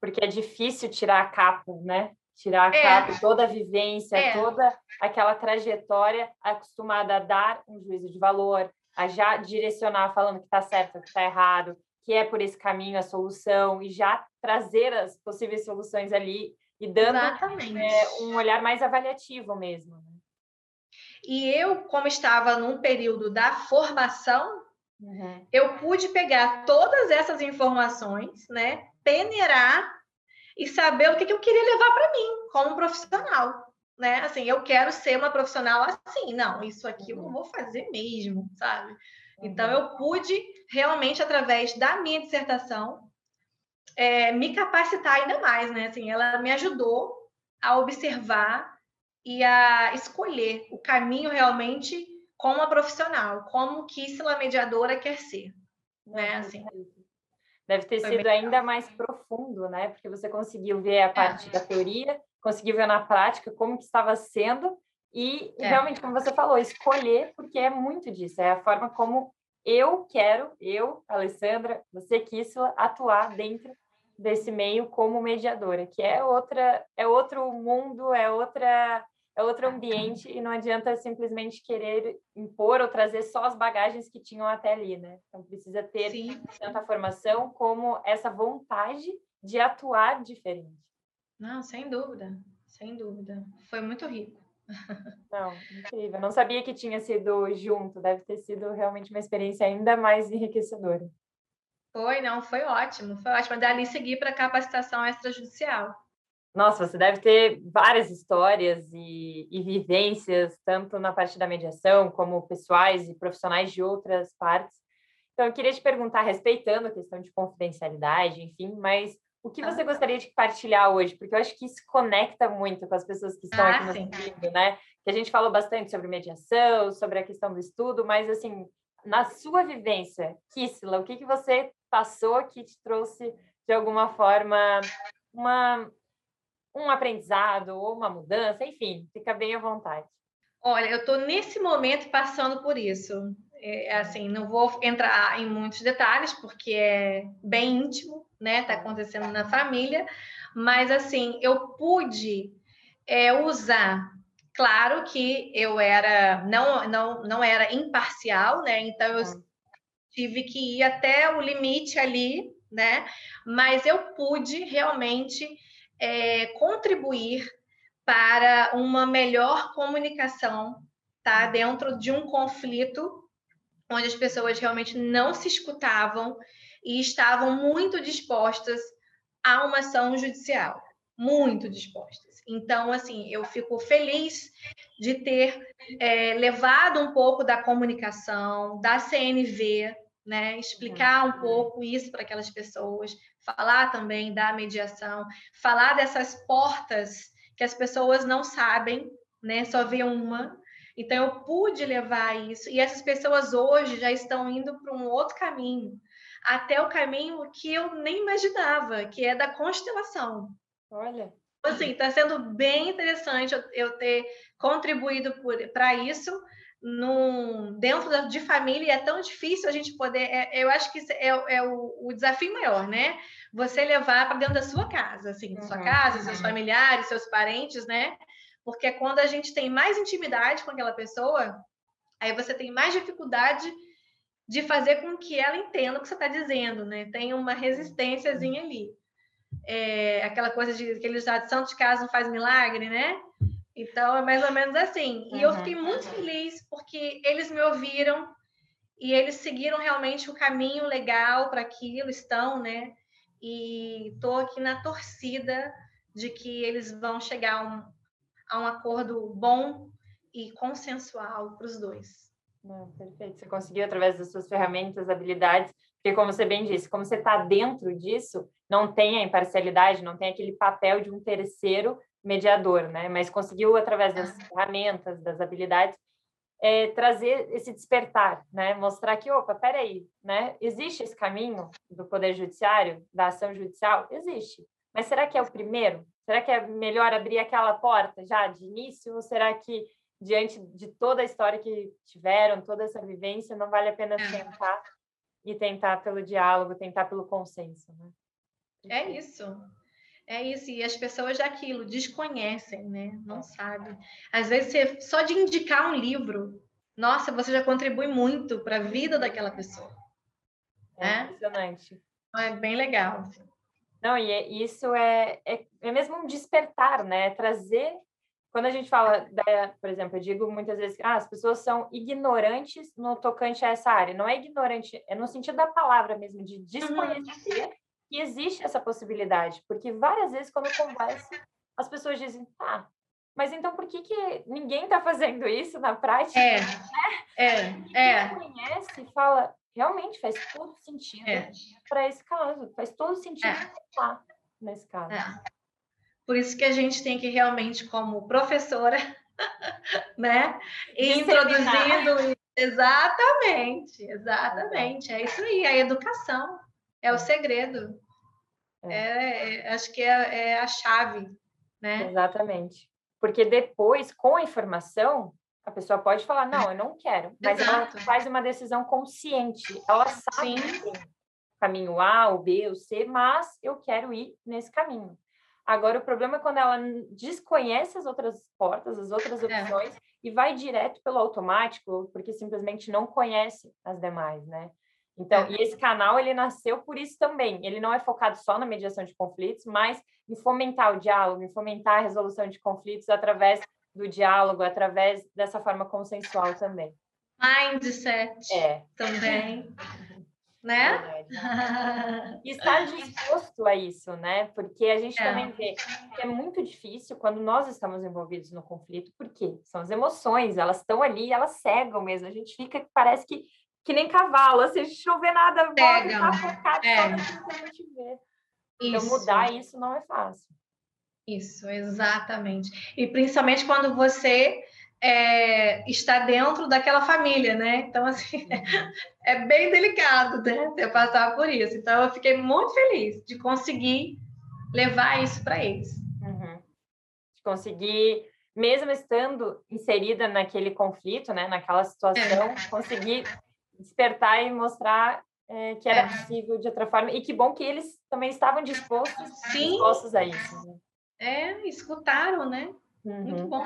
Porque é difícil tirar a capa, né? Tirar a é. capa, toda a vivência, é. toda aquela trajetória acostumada a dar um juízo de valor, a já direcionar falando que está certo, que está errado, que é por esse caminho a solução e já trazer as possíveis soluções ali e dando é, um olhar mais avaliativo mesmo. Né? E eu, como estava num período da formação, uhum. eu pude pegar todas essas informações, né, peneirar e saber o que, que eu queria levar para mim como profissional né? Assim, eu quero ser uma profissional assim. Não, isso aqui eu não vou fazer mesmo, sabe? Então, eu pude realmente, através da minha dissertação, é, me capacitar ainda mais, né? Assim, ela me ajudou a observar e a escolher o caminho realmente como uma profissional, como que Isla mediadora quer ser, né? Assim, Deve ter sido ainda mais profundo, né? Porque você conseguiu ver a parte é. da teoria conseguir ver na prática como que estava sendo e é. realmente, como você falou, escolher, porque é muito disso, é a forma como eu quero, eu, Alessandra, você quis atuar dentro desse meio como mediadora, que é outra, é outro mundo, é outra, é outro ambiente e não adianta simplesmente querer impor ou trazer só as bagagens que tinham até ali, né? Então precisa ter Sim. tanto a formação como essa vontade de atuar diferente. Não, sem dúvida, sem dúvida. Foi muito rico. Não, incrível. Não sabia que tinha sido junto, deve ter sido realmente uma experiência ainda mais enriquecedora. Foi, não, foi ótimo, foi ótimo. Dali seguir para capacitação extrajudicial. Nossa, você deve ter várias histórias e, e, vivências, tanto na parte da mediação, como pessoais e profissionais de outras partes. Então, eu queria te perguntar, respeitando a questão de confidencialidade, enfim, mas o que você gostaria de partilhar hoje? Porque eu acho que isso conecta muito com as pessoas que estão ah, aqui no vídeo, né? Que a gente falou bastante sobre mediação, sobre a questão do estudo, mas assim, na sua vivência, Kissila, o que, que você passou que te trouxe, de alguma forma, uma, um aprendizado ou uma mudança? Enfim, fica bem à vontade. Olha, eu estou nesse momento passando por isso. É, é, assim, não vou entrar em muitos detalhes, porque é bem íntimo, né? Tá acontecendo na família, mas assim, eu pude é, usar. Claro que eu era não, não, não era imparcial, né? Então eu tive que ir até o limite ali, né? Mas eu pude realmente é, contribuir para uma melhor comunicação, tá? Dentro de um conflito onde as pessoas realmente não se escutavam e estavam muito dispostas a uma ação judicial, muito dispostas. Então, assim, eu fico feliz de ter é, levado um pouco da comunicação, da CNV, né? Explicar um pouco isso para aquelas pessoas, falar também da mediação, falar dessas portas que as pessoas não sabem, né? Só vê uma, então, eu pude levar isso, e essas pessoas hoje já estão indo para um outro caminho, até o caminho que eu nem imaginava, que é da constelação. Olha. Assim, está sendo bem interessante eu, ter contribuído para isso. Num, dentro de família é tão difícil a gente poder. É, eu acho que é, é o, o, desafio maior, né? Você levar para dentro da sua casa, assim, uhum. sua casa, seus familiares, seus parentes, né? Porque quando a gente tem mais intimidade com aquela pessoa, aí você tem mais dificuldade de fazer com que ela entenda o que você está dizendo, né? Tem uma resistênciazinha ali. É, aquela coisa de aquele estado de santo de casa não faz milagre, né? Então é mais ou menos assim. E uhum. eu fiquei muito feliz porque eles me ouviram e eles seguiram realmente o caminho legal para aquilo, estão, né? E estou aqui na torcida de que eles vão chegar a um, a um acordo bom e consensual para os dois. Não, perfeito. Você conseguiu através das suas ferramentas, habilidades, porque como você bem disse, como você está dentro disso, não tem a imparcialidade, não tem aquele papel de um terceiro mediador, né? Mas conseguiu através das ah. ferramentas, das habilidades, é, trazer esse despertar, né? Mostrar que, opa, peraí, né? Existe esse caminho do poder judiciário, da ação judicial? Existe. Mas será que é o primeiro? Será que é melhor abrir aquela porta já de início? Ou será que, diante de toda a história que tiveram, toda essa vivência, não vale a pena é. sentar e tentar pelo diálogo, tentar pelo consenso? Né? É isso. É isso, e as pessoas daquilo desconhecem, né? Não sabem. Às vezes, você, só de indicar um livro, nossa, você já contribui muito para a vida daquela pessoa. É né? impressionante. É bem legal. Não, e é, isso é, é, é mesmo um despertar, né? Trazer. Quando a gente fala, da, por exemplo, eu digo muitas vezes que ah, as pessoas são ignorantes no tocante a essa área. Não é ignorante, é no sentido da palavra mesmo, de desconhecer uhum. Que existe essa possibilidade. Porque várias vezes, quando eu converso, as pessoas dizem, tá, mas então por que, que ninguém está fazendo isso na prática? É, né? é, é. Quem conhece fala, realmente faz todo sentido é. para esse caso, faz todo sentido é. estar nesse caso. É. Por isso que a gente tem que realmente, como professora, né, introduzindo exatamente, exatamente, é isso aí, a educação é o segredo. É. é, é acho que é, é a chave, né? Exatamente. Porque depois, com a informação, a pessoa pode falar, não, eu não quero, mas Exato. ela faz uma decisão consciente. Ela sabe Sim. caminho A, o B, o C, mas eu quero ir nesse caminho. Agora, o problema é quando ela desconhece as outras portas, as outras é. opções, é. e vai direto pelo automático, porque simplesmente não conhece as demais, né? Então, e esse canal ele nasceu por isso também. Ele não é focado só na mediação de conflitos, mas em fomentar o diálogo, em fomentar a resolução de conflitos através do diálogo, através dessa forma consensual também. Mindset é. também. né? E estar disposto a isso, né? Porque a gente é. também vê que é muito difícil quando nós estamos envolvidos no conflito, porque são as emoções, elas estão ali, elas cegam mesmo. A gente fica, parece que, que nem cavalo, assim, a gente não vê nada, volta tá focado é. só que a gente vê. Então, isso. Então, mudar isso não é fácil. Isso, exatamente. E principalmente quando você é, está dentro daquela família, né? Então, assim, é bem delicado, né? Você passar por isso. Então, eu fiquei muito feliz de conseguir levar isso para eles. Uhum. De conseguir, mesmo estando inserida naquele conflito, né? Naquela situação, é. conseguir despertar e mostrar é, que era é. possível de outra forma. E que bom que eles também estavam dispostos, dispostos a isso. Né? É, escutaram, né? Uhum. Muito bom.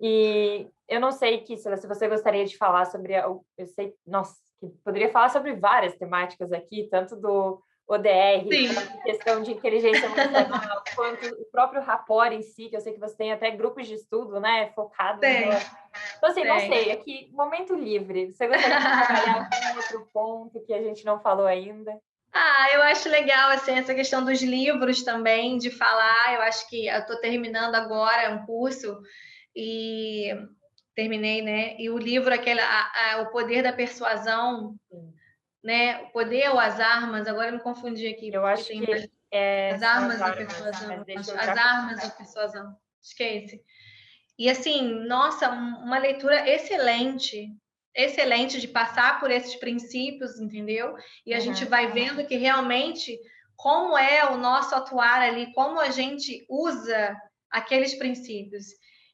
E eu não sei, Kissela, se você gostaria de falar sobre. Eu sei, nossa, poderia falar sobre várias temáticas aqui, tanto do ODR, questão de inteligência emocional, quanto o próprio rapport em si, que eu sei que você tem até grupos de estudo, né, focado. Tem. No... Então, assim, tem. não sei, aqui, momento livre. Você gostaria de trabalhar algum outro ponto que a gente não falou ainda? Ah, eu acho legal assim, essa questão dos livros também, de falar. Eu acho que eu estou terminando agora um curso e terminei, né? E o livro, aquele, a, a, O Poder da Persuasão, né? O Poder ou as Armas, agora eu me confundi aqui. Eu acho que mais... é... As Armas da Persuasão. As Armas da Persuasão. Esquece. E assim, nossa, uma leitura excelente, excelente de passar por esses princípios, entendeu? E a uhum. gente vai vendo que realmente como é o nosso atuar ali, como a gente usa aqueles princípios.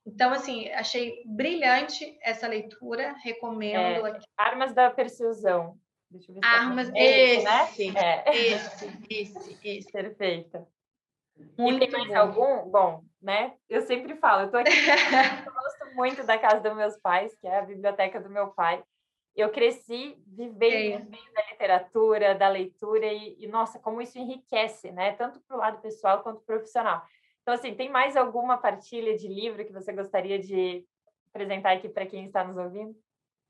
Então, assim, achei brilhante essa leitura, recomendo. É, Armas da Persuasão. Deixa eu ver se Armas, tá esse, né? é. esse, esse, esse. Perfeita. Muito e tem mais bom. algum? Bom, né? Eu sempre falo, eu tô aqui, eu gosto muito da casa dos meus pais, que é a biblioteca do meu pai. Eu cresci vivendo meio da literatura, da leitura, e, e, nossa, como isso enriquece, né? Tanto para o lado pessoal quanto profissional. Então, assim, tem mais alguma partilha de livro que você gostaria de apresentar aqui para quem está nos ouvindo?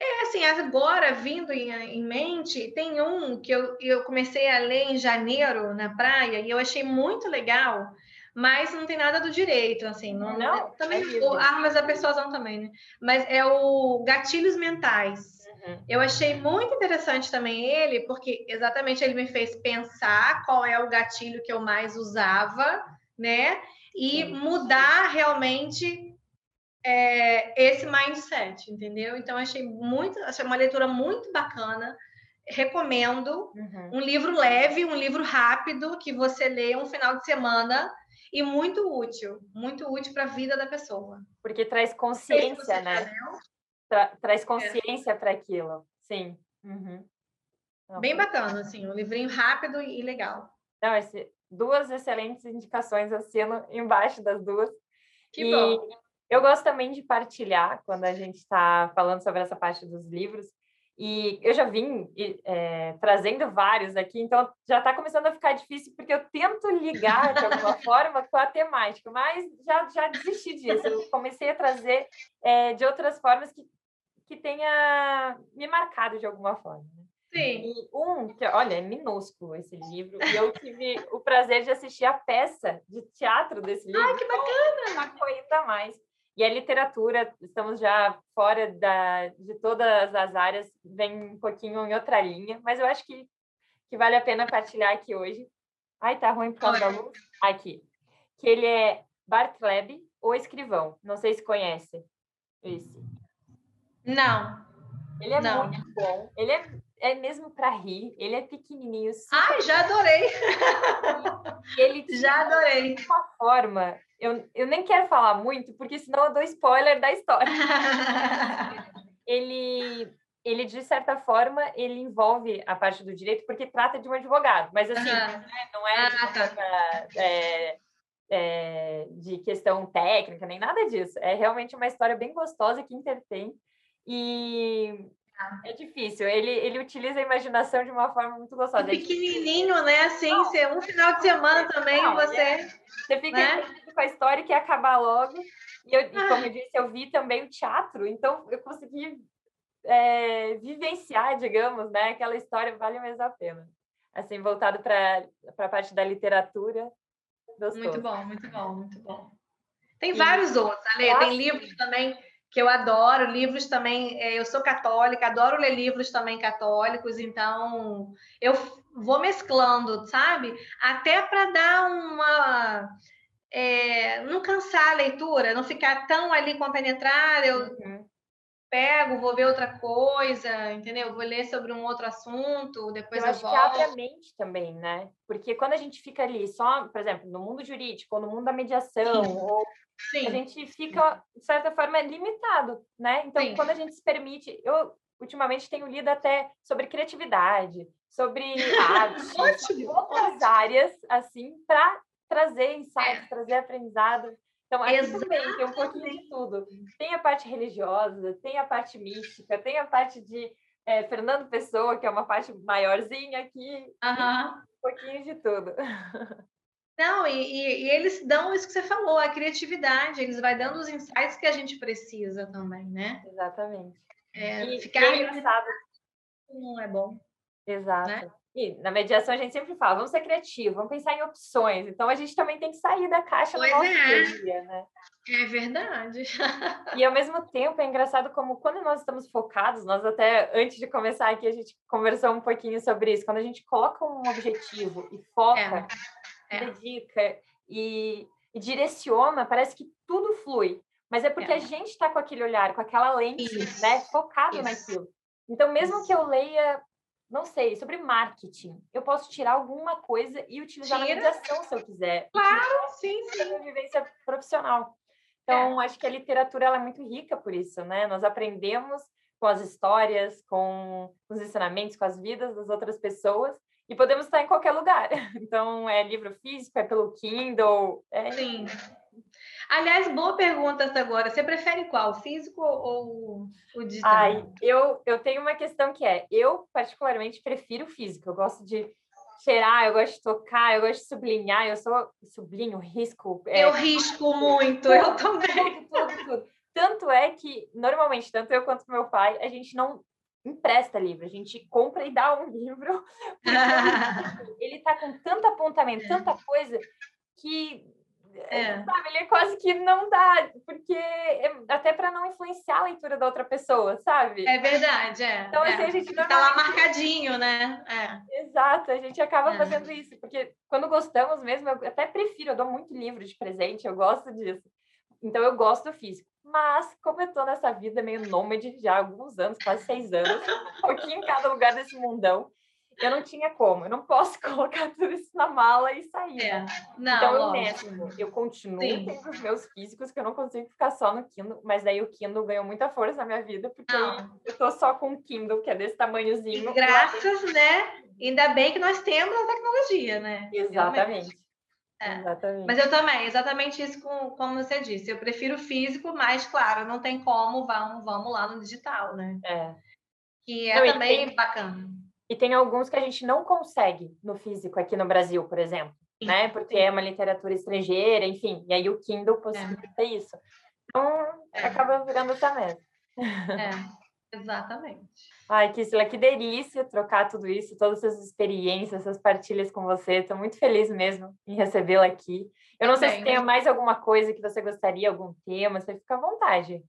É, assim, agora, vindo em, em, mente, tem um que eu, eu comecei a ler em janeiro na praia e eu achei muito legal, mas não tem nada do direito, assim, não, não é, também é o Armas da Persuasão também, né? Mas é o Gatilhos Mentais. Uhum. Eu achei muito interessante também ele, porque exatamente ele me fez pensar qual é o gatilho que eu mais usava, né? e mudar realmente é, esse mindset, entendeu? Então, achei muito, achei uma leitura muito bacana. Recomendo uhum. um livro leve, um livro rápido que você lê um final de semana e muito útil, muito útil para a vida da pessoa. Porque traz consciência, né? Tra traz consciência é. para aquilo. Sim. Uhum. Bem bacana, assim, um livrinho rápido e legal. Não, esse, duas excelentes indicações, assino embaixo das duas. Que e bom. Eu gosto também de partilhar quando a gente está falando sobre essa parte dos livros. E eu já vim é, trazendo vários aqui, então já está começando a ficar difícil, porque eu tento ligar de alguma forma com a temática, mas já, já desisti disso. Eu comecei a trazer é, de outras formas que, que tenha me marcado de alguma forma. Né? Sim. E um, que, olha, é minúsculo esse livro, e eu tive o prazer de assistir a peça de teatro desse livro. Ai, que bacana! Marcou ainda mais. E a literatura, estamos já fora da, de todas as áreas, vem um pouquinho em outra linha, mas eu acho que, que vale a pena partilhar aqui hoje. Ai, tá ruim por causa da luz. Aqui. Que ele é Bartleby, o escrivão. Não sei se conhece esse. Não. Ele é Não. muito bom. Ele é é mesmo para rir. Ele é pequenininho. Ai, já adorei! ele já adorei. De uma forma, eu, eu nem quero falar muito, porque senão eu dou spoiler da história. ele, ele, de certa forma, ele envolve a parte do direito, porque trata de um advogado. Mas, assim, uhum. não é, ah, tá. é, é, de questão técnica, nem nada disso. É realmente uma história bem gostosa que entretém. E É difícil. Ele, ele utiliza a imaginação de uma forma muito gostosa. E pequenininho, né? Assim, não, um final de semana também não, você. É, você fica né? com a história que acabar logo. E, eu, e como eu disse, eu vi também o teatro, então eu consegui é, vivenciar, digamos, né? Aquela história vale mesmo a pena. Assim, voltado para a parte da literatura. Gostoso. Muito bom, muito bom, muito bom. Tem e... vários outros, Ale. Tem livros também que eu adoro, livros também. É, eu sou católica, adoro ler livros também católicos, então eu vou mesclando, sabe? Até para dar uma. É, não cansar a leitura, não ficar tão ali compenetrada, eu uhum. Pego, vou ver outra coisa, entendeu? Vou ler sobre um outro assunto, depois eu, eu acho volto. que abre a mente também, né? Porque quando a gente fica ali só, por exemplo, no mundo jurídico, ou no mundo da mediação, Sim. ou Sim. a gente fica, de certa forma, limitado, né? Então, Sim. quando a gente se permite, eu ultimamente tenho lido até sobre criatividade, sobre arte, sobre outras áreas, assim, para trazer insights, é. trazer aprendizado. Então, aqui Exatamente. também tem um pouquinho de tudo. Tem a parte religiosa, tem a parte mística, tem a parte de é, Fernando Pessoa, que é uma parte maiorzinha aqui. Uhum. Um pouquinho de tudo. Não, e, e, e, eles dão isso que você falou, a criatividade, eles vai dando os insights que a gente precisa também, né? Exatamente. É, e, ficar é engraçado. Não é bom. Exato. Né? E na mediação a gente sempre fala, vamos ser criativos, vamos pensar em opções. Então a gente também tem que sair da caixa pois no nosso é. dia né? É verdade. e ao mesmo tempo é engraçado como quando nós estamos focados, nós até antes de começar aqui a gente conversou um pouquinho sobre isso, quando a gente coloca um objetivo e foca, é é. dedica e, e, direciona, parece que tudo flui. Mas é porque é. a gente está com aquele olhar, com aquela lente, Isso. né, focado Isso. naquilo. Então, mesmo Isso. que eu leia, não sei, sobre marketing, eu posso tirar alguma coisa e utilizar Tira. na mediação se eu quiser. Claro, sim, sim. minha vivência profissional. Então, é. acho que a literatura ela é muito rica por isso, né? Nós aprendemos com as histórias, com os ensinamentos, com as vidas das outras pessoas e podemos estar em qualquer lugar. Então, é livro físico, é pelo Kindle. É... Sim. Aliás, boa pergunta essa agora. Você prefere qual, físico ou o digital? Ai, eu, eu tenho uma questão que é, eu particularmente prefiro físico. Eu gosto de cheirar, eu gosto de tocar, eu gosto de sublinhar, eu sou sublinho, risco. É... Eu risco muito, tudo, eu também. Tudo, tudo, tudo. Tanto é que, normalmente, tanto eu quanto meu pai, a gente não empresta livro, a gente compra e dá um livro. ele está com tanto apontamento, tanta coisa, que é. sabe, ele é quase que não dá, porque é, até para não influenciar a leitura da outra pessoa, sabe? É verdade, é. Então, assim, é. a gente normalmente... Tá lá marcadinho, né? É. Exato, a gente acaba é. fazendo isso, porque quando gostamos mesmo, eu até prefiro, eu dou muito livro de presente, eu gosto disso. Então, eu gosto do físico. Mas, como eu estou nessa vida meio nômade já há alguns anos, quase seis anos, um pouquinho em cada lugar desse mundão, eu não tinha como, eu não posso colocar tudo isso na mala e sair. É. Não, então, eu mesmo, eu continuo Sim. tendo os meus físicos, que eu não consigo ficar só no Kindle, mas daí o Kindle ganhou muita força na minha vida, porque não. eu tô só com o Kindle, que é desse tamanhozinho. Graças, né? Ainda bem que nós temos a tecnologia, né? Exatamente. É. Exatamente. Mas eu também, exatamente isso com, como você disse. Eu prefiro físico, mas claro, não tem como, vamos, vamos lá no digital, né? É. Que é não, também tem, bacana. E tem alguns que a gente não consegue no físico aqui no Brasil, por exemplo, né? Porque é uma literatura estrangeira, enfim, e aí o Kindle possibilita é. isso. Então, é. acaba virando essa mesa. É. Exatamente. Ai, Kissela, que delícia trocar tudo isso, todas essas experiências, essas partilhas com você. Estou muito feliz mesmo em recebê-la aqui. Eu não sei se tem mais alguma coisa que você gostaria, algum tema, você fica à vontade.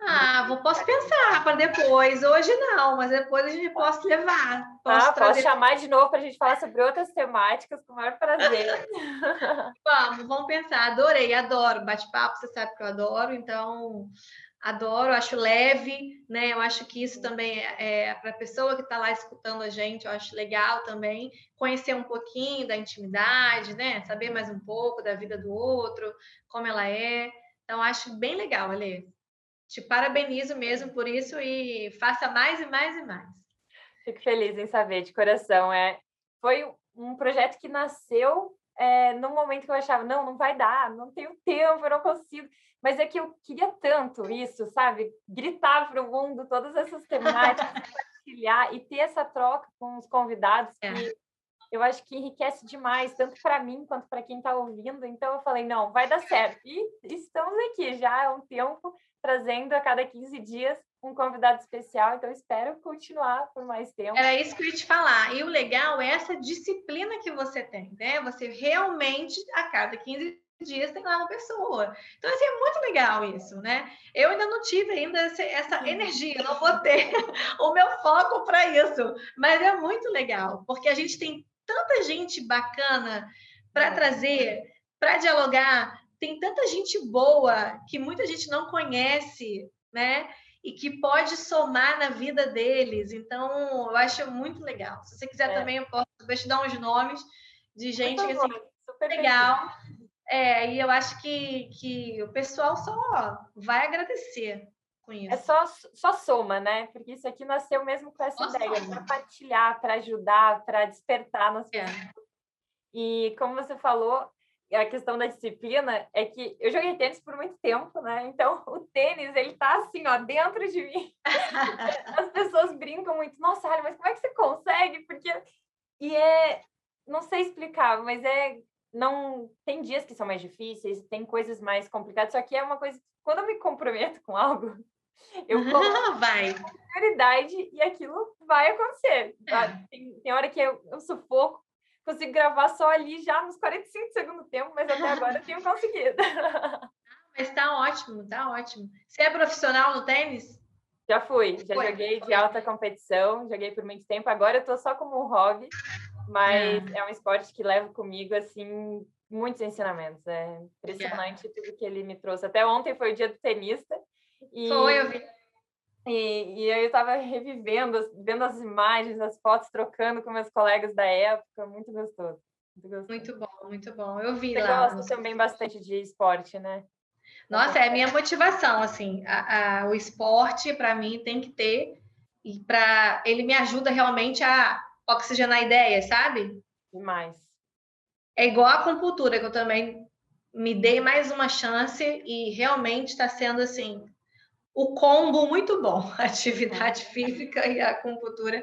Ah, vou, posso pensar para depois. Hoje não, mas depois a gente pode levar. Posso ah, posso chamar de novo para a gente falar sobre outras temáticas com o maior prazer. vamos, vamos pensar. Adorei, adoro bate-papo, você sabe que eu adoro, então adoro, acho leve, né? Eu acho que isso também é, é para a pessoa que está lá escutando a gente, eu acho legal também conhecer um pouquinho da intimidade, né? Saber mais um pouco da vida do outro, como ela é. Então, acho bem legal, Ale. Te parabenizo mesmo por isso e faça mais e mais e mais. Fico feliz em saber, de coração. É, foi um projeto que nasceu é, no momento que eu achava, não, não vai dar, não tenho tempo, eu não consigo. Mas é que eu queria tanto isso, sabe? Gritar para o mundo todas essas temáticas, compartilhar e ter essa troca com os convidados é. Eu acho que enriquece demais, tanto para mim quanto para quem está ouvindo. Então eu falei, não, vai dar certo. E estamos aqui já há um tempo, trazendo a cada 15 dias um convidado especial, então espero continuar por mais tempo. Era isso que eu ia te falar. E o legal é essa disciplina que você tem, né? Você realmente, a cada 15 dias, tem lá uma pessoa. Então, assim, é muito legal isso, né? Eu ainda não tive ainda essa energia, não vou ter o meu foco para isso. Mas é muito legal, porque a gente tem tanta gente bacana para é. trazer, para dialogar, tem tanta gente boa que muita gente não conhece, né? E que pode somar na vida deles. Então, eu acho muito legal. Se você quiser é. também, eu posso te dar uns nomes de gente assim, super legal. É, e eu acho que, que o pessoal só vai agradecer é só, só soma, né? Porque isso aqui nasceu mesmo com essa Nossa, ideia, para partilhar, para ajudar, para despertar nas é. pessoas. E como você falou, a questão da disciplina é que eu joguei tênis por muito tempo, né? Então o tênis ele tá assim, ó, dentro de mim. As pessoas brincam muito, nossa, olha, mas como é que você consegue? Porque e é, não sei explicar, mas é não tem dias que são mais difíceis, tem coisas mais complicadas, só que é uma coisa quando eu me comprometo com algo, eu coloco vai. prioridade e aquilo vai acontecer. É. Tem, tem hora que eu, eu sufoco, consigo gravar só ali já nos 45 segundos tempo, mas até agora eu tenho conseguido. mas tá ótimo, tá ótimo. Você é profissional no tênis? Já fui, já Foi. joguei de alta competição, joguei por muito tempo. Agora eu tô só como um hobby, mas é, é um esporte que leva comigo assim muitos ensinamentos. É impressionante é. tudo que ele me trouxe. Até ontem foi o dia do tenista. E... Foi, eu vi. E, e eu estava revivendo, vendo as imagens, as fotos, trocando com meus colegas da época, muito gostoso. Muito, gostoso. muito bom, muito bom. Eu vi Você lá. gosta também bastante de esporte, né? Nossa, é a minha motivação, assim, a, a, o esporte para mim tem que ter e para ele me ajuda realmente a oxigenar ideias, sabe? Demais. É igual a acupuntura que eu também me dei mais uma chance e realmente está sendo assim o combo muito bom, atividade física e a acupuntura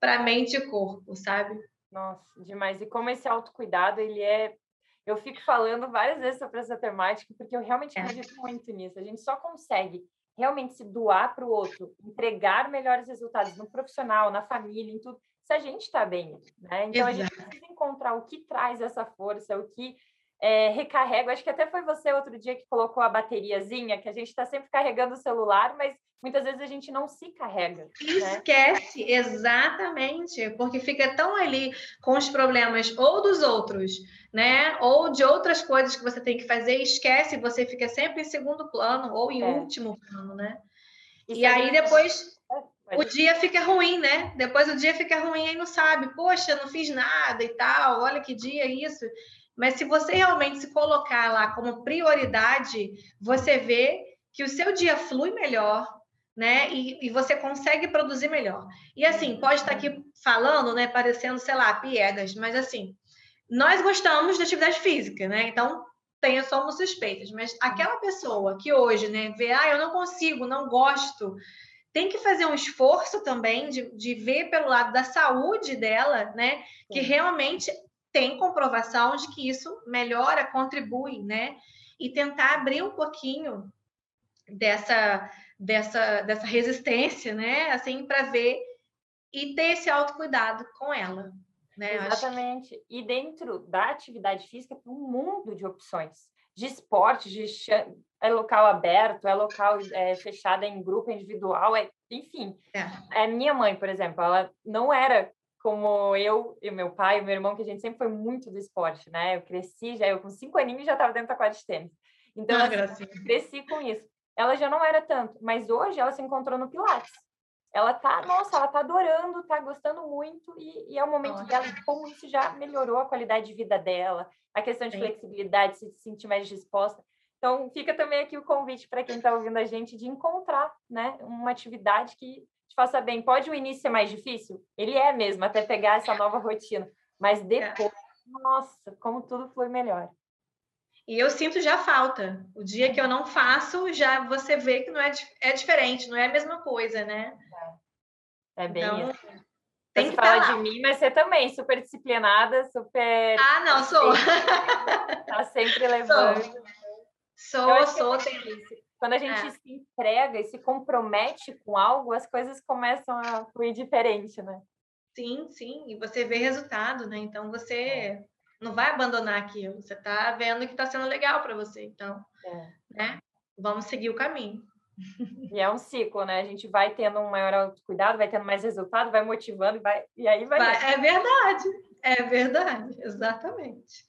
para mente e corpo, sabe? Nossa, demais. E como esse autocuidado, ele é. Eu fico falando várias vezes sobre essa temática, porque eu realmente é. acredito muito nisso. A gente só consegue realmente se doar para o outro, entregar melhores resultados no profissional, na família, em tudo, se a gente está bem, né? Então Exato. a gente precisa encontrar o que traz essa força, o que é, recarrego. Acho que até foi você outro dia que colocou a bateriazinha, que a gente está sempre carregando o celular, mas muitas vezes a gente não se carrega. Né? Esquece, né? exatamente, porque fica tão ali com os problemas ou dos outros, né? Ou de outras coisas que você tem que fazer, esquece, você fica sempre em segundo plano ou em é. último plano, né? e aí gente... depois é, o dia fica ruim, né? Depois o dia fica ruim e não sabe, poxa, não fiz nada e tal, olha que dia isso. Mas se você realmente se colocar lá como prioridade, você vê que o seu dia flui melhor, né? E, e, você consegue produzir melhor. E assim, pode estar aqui falando, né? Parecendo, sei lá, piegas, mas assim, nós gostamos de atividade física, né? Então, tenha somos suspeitas, mas aquela pessoa que hoje, né, vê, ah, eu não consigo, não gosto, tem que fazer um esforço também de, de ver pelo lado da saúde dela, né? Que realmente tem comprovação de que isso melhora, contribui, né? E tentar abrir um pouquinho dessa, dessa, dessa resistência, né? Assim, para ver e ter esse autocuidado com ela. Né? Exatamente. Que... E dentro da atividade física, tem um mundo de opções de esporte, de é local aberto, é local é, fechado, é em grupo, é individual, é, enfim. É. é. Minha mãe, por exemplo, ela não era como eu e meu pai e meu irmão, que a gente sempre foi muito do esporte, né? Eu cresci, já eu com cinco aninhos já estava dentro da quadra de tênis. Então, ah, assim, cresci com isso. Ela já não era tanto, mas hoje ela se encontrou no Pilates. Ela tá, nossa, ela tá adorando, tá gostando muito e, e é o momento nossa. dela, como isso já melhorou a qualidade de vida dela, a questão de Sim. flexibilidade, se sentir mais disposta. Então, fica também aqui o convite para quem está ouvindo a gente de encontrar, né, uma atividade que te faça bem. Pode o início ser mais difícil? Ele é mesmo, até pegar essa nova rotina. Mas é. depois, nossa, como tudo flui melhor. E eu sinto já falta. O dia que eu não faço, já você vê que não é, é diferente, não é a mesma coisa, né? É, é bem então, isso. Tem você que fala de mim, mas você também, super disciplinada, super. Ah, não, sou. Tá sempre levando. Sou, sou. sou tem... Quando a gente é. se entrega e se compromete com algo, as coisas começam a fluir diferente, né? Sim, sim. E você vê resultado, né? Então você é. não vai abandonar aquilo. Você está vendo que está sendo legal para você. Então, é. né? Vamos seguir o caminho. E é um ciclo, né? A gente vai tendo um maior autocuidado, vai tendo mais resultado, vai motivando, vai... e aí vai. vai é verdade, é verdade, exatamente.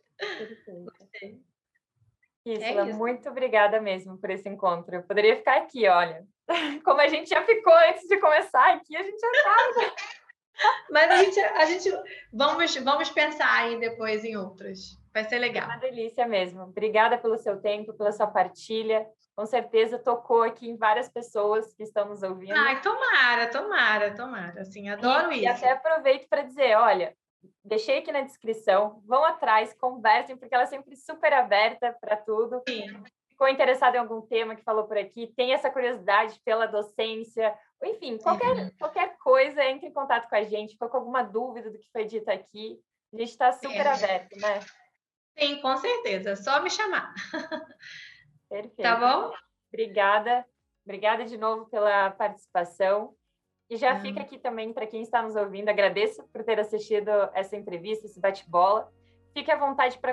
Isla, é muito obrigada mesmo por esse encontro. Eu poderia ficar aqui, olha. Como a gente já ficou antes de começar aqui, a gente já estava. Mas a gente, a gente vamos, vamos pensar aí depois em outras. Vai ser legal. Uma delícia mesmo. Obrigada pelo seu tempo, pela sua partilha com certeza tocou aqui em várias pessoas que estão nos ouvindo. Ai, tomara, tomara, tomara. Assim, adoro e, isso. E até aproveito para dizer, olha, deixei aqui na descrição, vão atrás, conversem, porque ela é sempre super aberta para tudo. Sim. Ficou interessado em algum tema que falou por aqui, tem essa curiosidade pela docência, enfim, qualquer, uhum. qualquer coisa, entre em contato com a gente, ficou com alguma dúvida do que foi dito aqui, a gente está super é. aberto, né? Sim, com certeza, só me chamar. Perfeito. Tá bom? Obrigada. Obrigada de novo pela participação. E já hum. fica aqui também para quem está nos ouvindo, agradeço por ter assistido essa entrevista, esse bate-bola. Fique à vontade para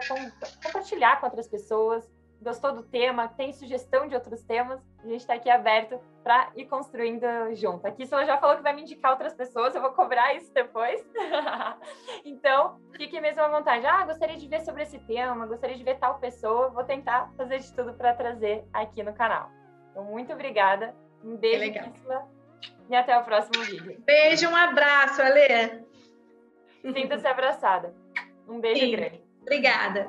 compartilhar com outras pessoas, gostou do tema, tem sugestão de outros temas, a gente está aqui aberto para ir construindo junto. Aqui ela já falou que vai me indicar outras pessoas, eu vou cobrar isso depois. então, fique mesmo à vontade. Ah, gostaria de ver sobre esse tema, gostaria de ver tal pessoa, vou tentar fazer de tudo para trazer aqui no canal. Então, muito obrigada. Um beijo, Kisla, e até o próximo vídeo. Beijo, um abraço, Alê. Sinta-se abraçada. Um beijo Sim. grande. Obrigada.